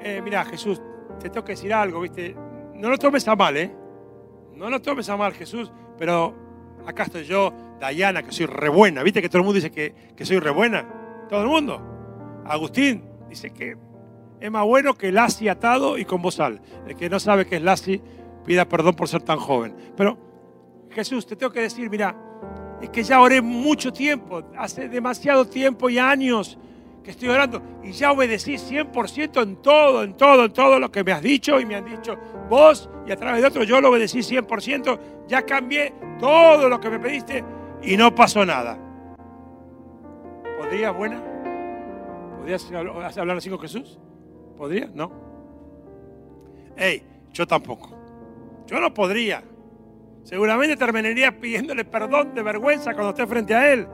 S2: Eh, mira, Jesús, te tengo que decir algo, ¿viste? No lo tomes a mal, ¿eh? No lo tomes a mal, Jesús, pero acá estoy yo, Dayana, que soy re buena. ¿Viste que todo el mundo dice que, que soy re buena? Todo el mundo. Agustín dice que es más bueno que Lassi atado y con bozal. El que no sabe qué es Lassi, pida perdón por ser tan joven. Pero Jesús, te tengo que decir, mira, es que ya oré mucho tiempo, hace demasiado tiempo y años que estoy orando y ya obedecí 100% en todo, en todo, en todo lo que me has dicho y me han dicho vos y a través de otros yo lo obedecí 100%, ya cambié todo lo que me pediste y no pasó nada. ¿Podrías, buena? ¿Podrías hablar así con Jesús? ¿Podría? No. Hey, yo tampoco. Yo no podría. Seguramente terminaría pidiéndole perdón de vergüenza cuando esté frente a Él.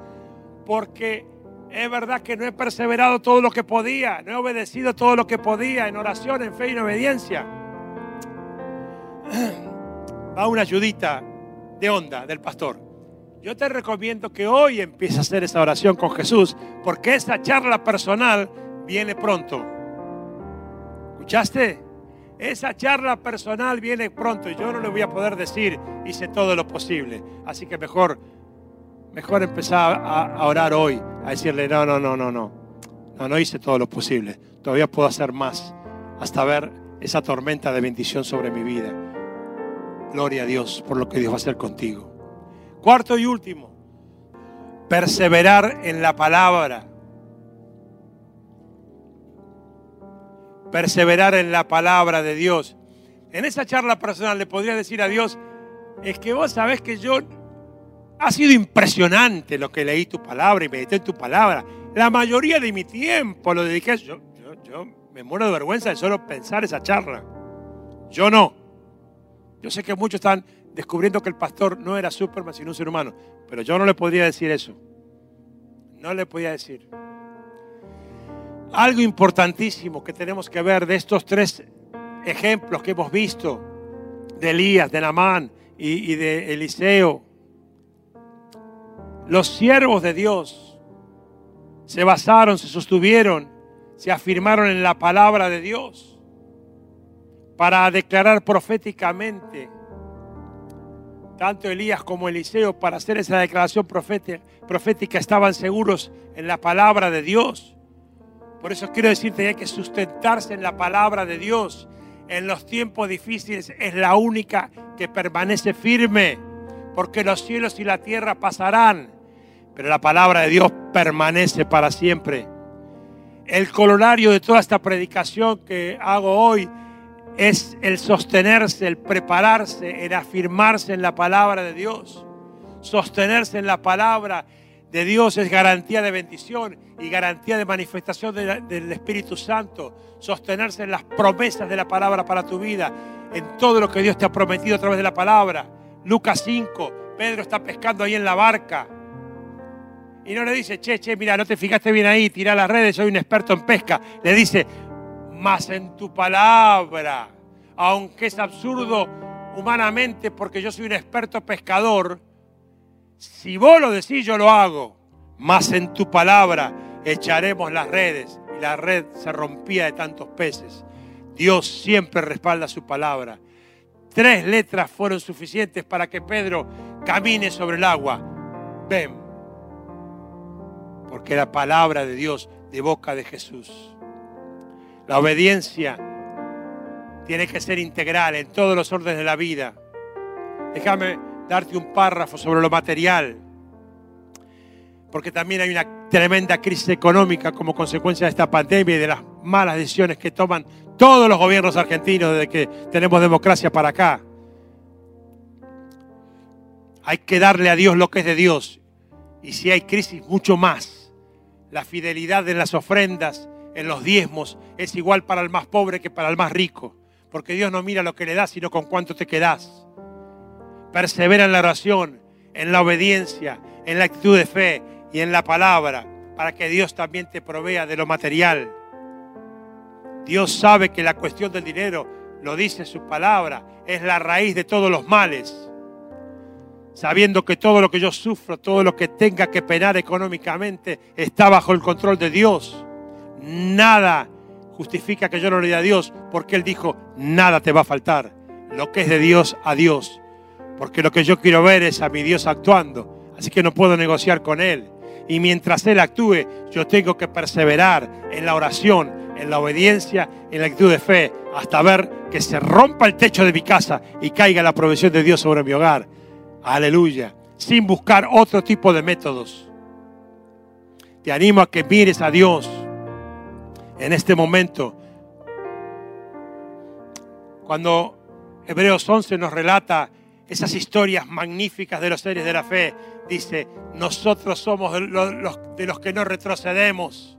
S2: Porque es verdad que no he perseverado todo lo que podía. No he obedecido todo lo que podía en oración, en fe y en obediencia. Va una ayudita de onda del pastor. Yo te recomiendo que hoy empieces a hacer esa oración con Jesús, porque esa charla personal viene pronto. ¿Escuchaste? Esa charla personal viene pronto y yo no le voy a poder decir, hice todo lo posible. Así que mejor, mejor empezar a, orar hoy, a decirle, no, no, no, no, no. No, no hice todo lo posible. Todavía puedo hacer más hasta ver esa tormenta de bendición sobre mi vida. Gloria a Dios por lo que Dios va a hacer contigo. Cuarto y último, perseverar en la palabra. Perseverar en la palabra de Dios. En esa charla personal le podría decir a Dios, es que vos sabés que yo, ha sido impresionante lo que leí tu palabra y medité en tu palabra. La mayoría de mi tiempo lo dediqué, yo, yo, yo me muero de vergüenza de solo pensar esa charla. Yo no. Yo sé que muchos están descubriendo que el pastor no era Superman, sino un ser humano. Pero yo no le podría decir eso. No le podía decir. Algo importantísimo que tenemos que ver de estos tres ejemplos que hemos visto, de Elías, de Namán y, y de Eliseo. Los siervos de Dios se basaron, se sostuvieron, se afirmaron en la palabra de Dios para declarar proféticamente tanto Elías como Eliseo, para hacer esa declaración profética, estaban seguros en la palabra de Dios. Por eso quiero decirte que hay que sustentarse en la palabra de Dios. En los tiempos difíciles es la única que permanece firme, porque los cielos y la tierra pasarán, pero la palabra de Dios permanece para siempre. El colorario de toda esta predicación que hago hoy es el sostenerse, el prepararse, el afirmarse en la palabra de Dios. Sostenerse en la palabra de Dios es garantía de bendición y garantía de manifestación del Espíritu Santo. Sostenerse en las promesas de la palabra para tu vida, en todo lo que Dios te ha prometido a través de la palabra. Lucas 5, Pedro está pescando ahí en la barca. Y no le dice, che, che, mira, no te fijaste bien ahí, tira las redes, soy un experto en pesca. Le dice, más en tu palabra. Aunque es absurdo humanamente porque yo soy un experto pescador, si vos lo decís, yo lo hago. Más en tu palabra echaremos las redes. Y la red se rompía de tantos peces. Dios siempre respalda su palabra. Tres letras fueron suficientes para que Pedro camine sobre el agua. Ven. Porque la palabra de Dios de boca de Jesús. La obediencia tiene que ser integral en todos los órdenes de la vida. Déjame darte un párrafo sobre lo material, porque también hay una tremenda crisis económica como consecuencia de esta pandemia y de las malas decisiones que toman todos los gobiernos argentinos desde que tenemos democracia para acá. Hay que darle a Dios lo que es de Dios. Y si hay crisis, mucho más. La fidelidad en las ofrendas, en los diezmos es igual para el más pobre que para el más rico. Porque Dios no mira lo que le das, sino con cuánto te quedas. Persevera en la oración, en la obediencia, en la actitud de fe y en la palabra, para que Dios también te provea de lo material. Dios sabe que la cuestión del dinero, lo dice su palabra, es la raíz de todos los males. Sabiendo que todo lo que yo sufro, todo lo que tenga que penar económicamente, está bajo el control de Dios nada justifica que yo no le dé a Dios, porque Él dijo, nada te va a faltar. Lo que es de Dios, a Dios. Porque lo que yo quiero ver es a mi Dios actuando. Así que no puedo negociar con Él. Y mientras Él actúe, yo tengo que perseverar en la oración, en la obediencia, en la actitud de fe, hasta ver que se rompa el techo de mi casa y caiga la provisión de Dios sobre mi hogar. Aleluya. Sin buscar otro tipo de métodos. Te animo a que mires a Dios en este momento. Cuando Hebreos 11 nos relata esas historias magníficas de los seres de la fe, dice, nosotros somos de los, que no retrocedemos.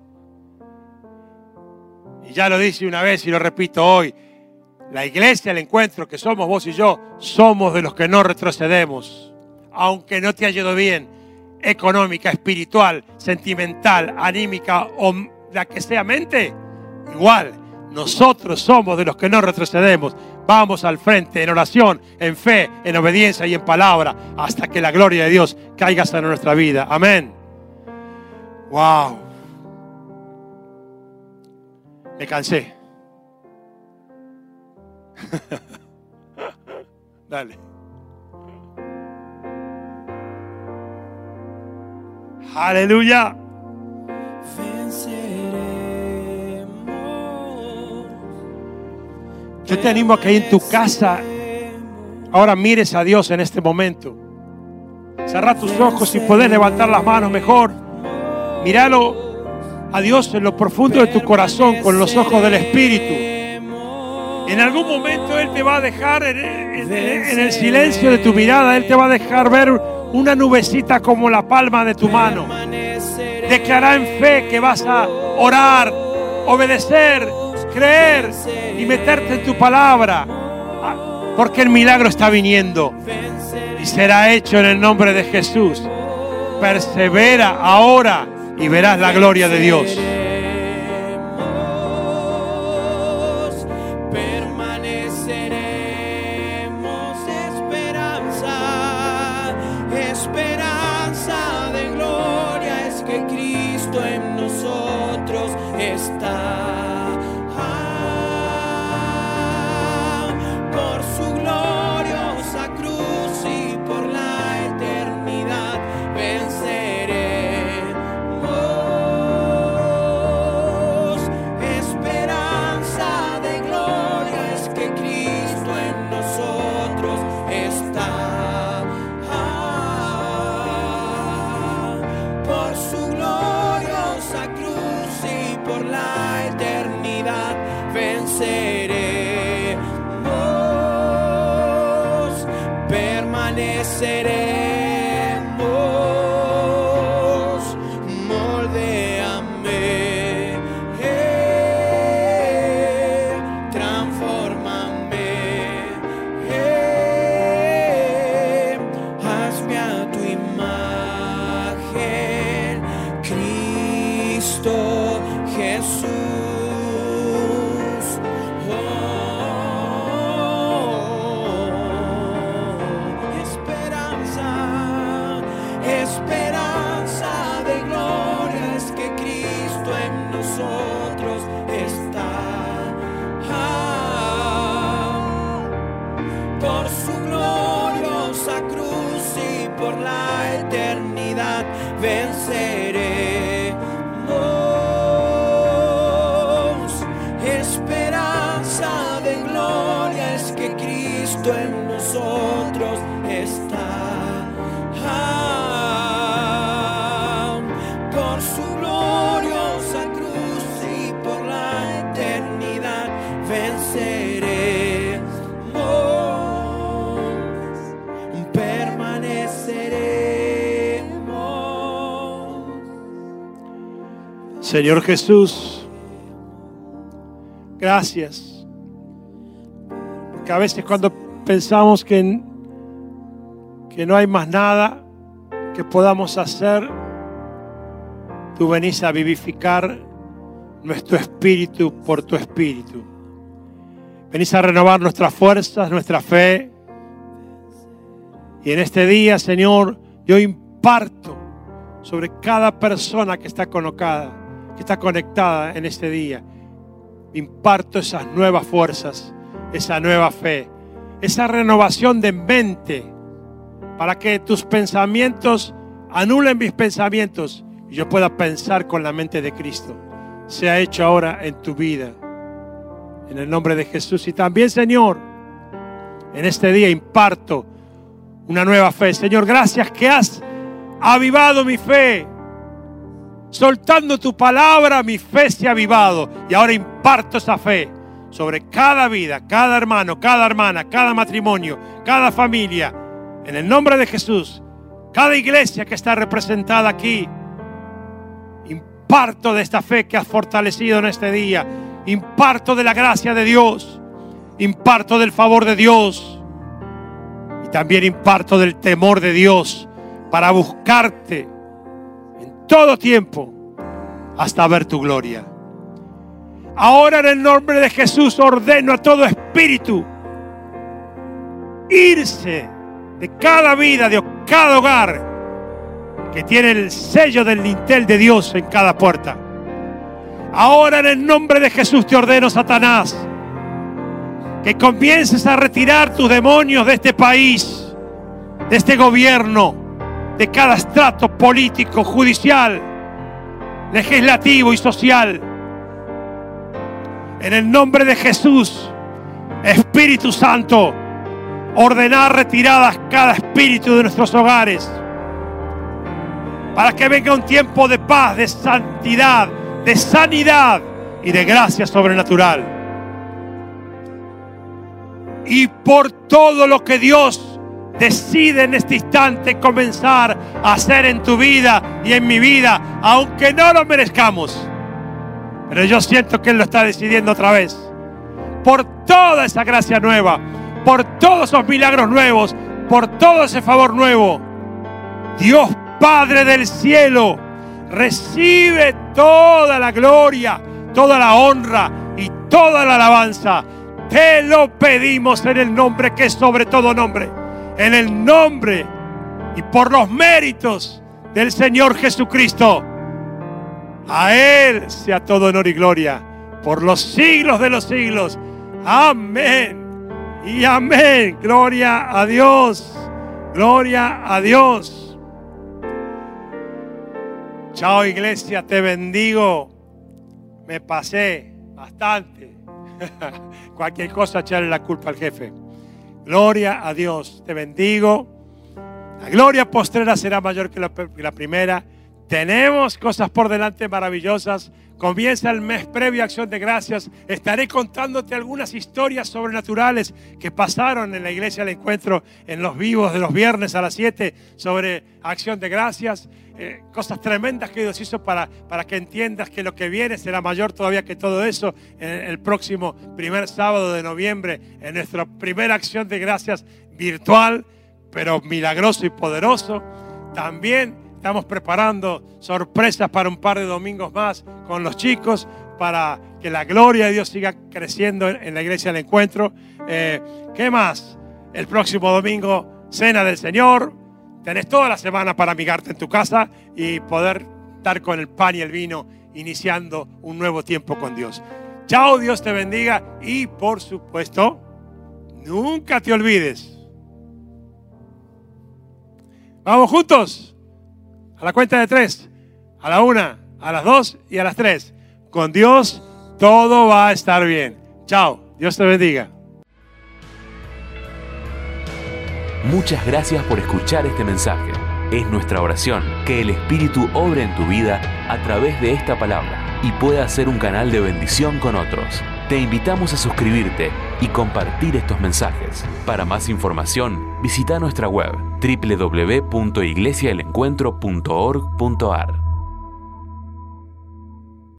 S2: Y ya lo dice una vez y lo repito hoy, la iglesia, el encuentro que somos vos y yo, somos de los que no retrocedemos. Aunque no te haya ido bien, económica, espiritual, sentimental, anímica o la que sea mente, igual, nosotros somos de los que no retrocedemos,
S3: Vamos al frente en oración, en fe, en obediencia y en palabra, hasta que la gloria de Dios caiga sobre nuestra vida. Amén. Wow. Me cansé. Dale. Aleluya. Yo te animo a que en tu casa ahora mires a Dios en este momento. Cerra tus ojos y puedes levantar las manos mejor. Míralo a Dios en lo profundo de tu corazón con los ojos del Espíritu. En algún momento Él te va a dejar en, en el silencio de tu mirada, Él te va a dejar ver una nubecita como la palma de tu mano. Declara en fe que vas a orar, obedecer, creer y meterte en tu palabra. Porque el milagro está viniendo y será hecho en el nombre de Jesús. Persevera ahora y verás la gloria de Dios. Señor Jesús, gracias. Porque a veces cuando pensamos que, que no hay más nada que podamos hacer, tú venís a vivificar nuestro espíritu por tu espíritu. Venís a renovar nuestras fuerzas, nuestra fe. Y en este día, Señor, yo imparto sobre cada persona que está colocada está conectada en este día. Imparto esas nuevas fuerzas, esa nueva fe, esa renovación de mente para que tus pensamientos anulen mis pensamientos y yo pueda pensar con la mente de Cristo. Sea hecho ahora en tu vida. En el nombre de Jesús. Y también, Señor, en este día imparto una nueva fe. Señor, gracias que has avivado mi fe soltando tu palabra, mi fe se ha avivado. Y ahora imparto esa fe sobre cada vida, cada hermano, cada hermana, cada matrimonio, cada familia. En el nombre de Jesús, cada iglesia que está representada aquí, imparto de esta fe que has fortalecido en este día. Imparto de la gracia de Dios. Imparto del favor de Dios. Y también imparto del temor de Dios para buscarte todo tiempo hasta ver tu gloria. Ahora en el nombre de Jesús ordeno a todo espíritu
S2: irse de cada vida, de cada hogar que tiene el sello del lintel de Dios en cada puerta. Ahora en el nombre de Jesús te ordeno, Satanás, que comiences a retirar tus demonios de este país, de este gobierno, de cada estrato político, judicial, legislativo y social. En el nombre de Jesús, Espíritu Santo, ordenar retiradas cada espíritu de nuestros hogares, para que venga un tiempo de paz, de santidad, de sanidad y de gracia sobrenatural. Y por todo lo que Dios decide en este instante comenzar a hacer en tu vida y en mi vida, aunque no lo merezcamos. Pero yo siento que Él lo está decidiendo otra vez. Por toda esa gracia nueva, por todos esos milagros nuevos, por todo ese favor nuevo. Dios Padre del cielo, recibe toda la gloria, toda la honra y toda la alabanza. Te lo pedimos en el nombre que es sobre todo nombre. En el nombre y por los méritos del Señor Jesucristo. A Él sea todo honor y gloria por los siglos de los siglos. Amén y amén. Gloria a Dios. Gloria a Dios. Chao iglesia, te bendigo. Me pasé bastante. Cualquier cosa echarle la culpa al jefe. Gloria a Dios, te bendigo. La gloria postrera será mayor que la, que la primera. Tenemos cosas por delante maravillosas. Comienza el mes previo a Acción de Gracias. Estaré contándote algunas historias sobrenaturales que pasaron en la iglesia del encuentro en los vivos de los viernes a las 7 sobre Acción de Gracias. Eh, cosas tremendas que Dios hizo para, para que entiendas que lo que viene será mayor todavía que todo eso. En el próximo primer sábado de noviembre, en nuestra primera Acción de Gracias virtual, pero milagroso y poderoso. También Estamos preparando sorpresas para un par de domingos más con los chicos para que la gloria de Dios siga creciendo en la iglesia del encuentro. Eh, ¿Qué más? El próximo domingo, Cena del Señor. Tenés toda la semana para amigarte en tu casa y poder estar con el pan y el vino iniciando un nuevo tiempo con Dios. Chao, Dios te bendiga y por supuesto, nunca te olvides. Vamos juntos. A la cuenta de tres. A la una, a las dos y a las tres. Con Dios todo va a estar bien. Chao. Dios te bendiga.
S1: Muchas gracias por escuchar este mensaje. Es nuestra oración que el Espíritu obre en tu vida a través de esta palabra y pueda ser un canal de bendición con otros. Te invitamos a suscribirte y compartir estos mensajes. Para más información, visita nuestra web www.iglesiaelencuentro.org.ar.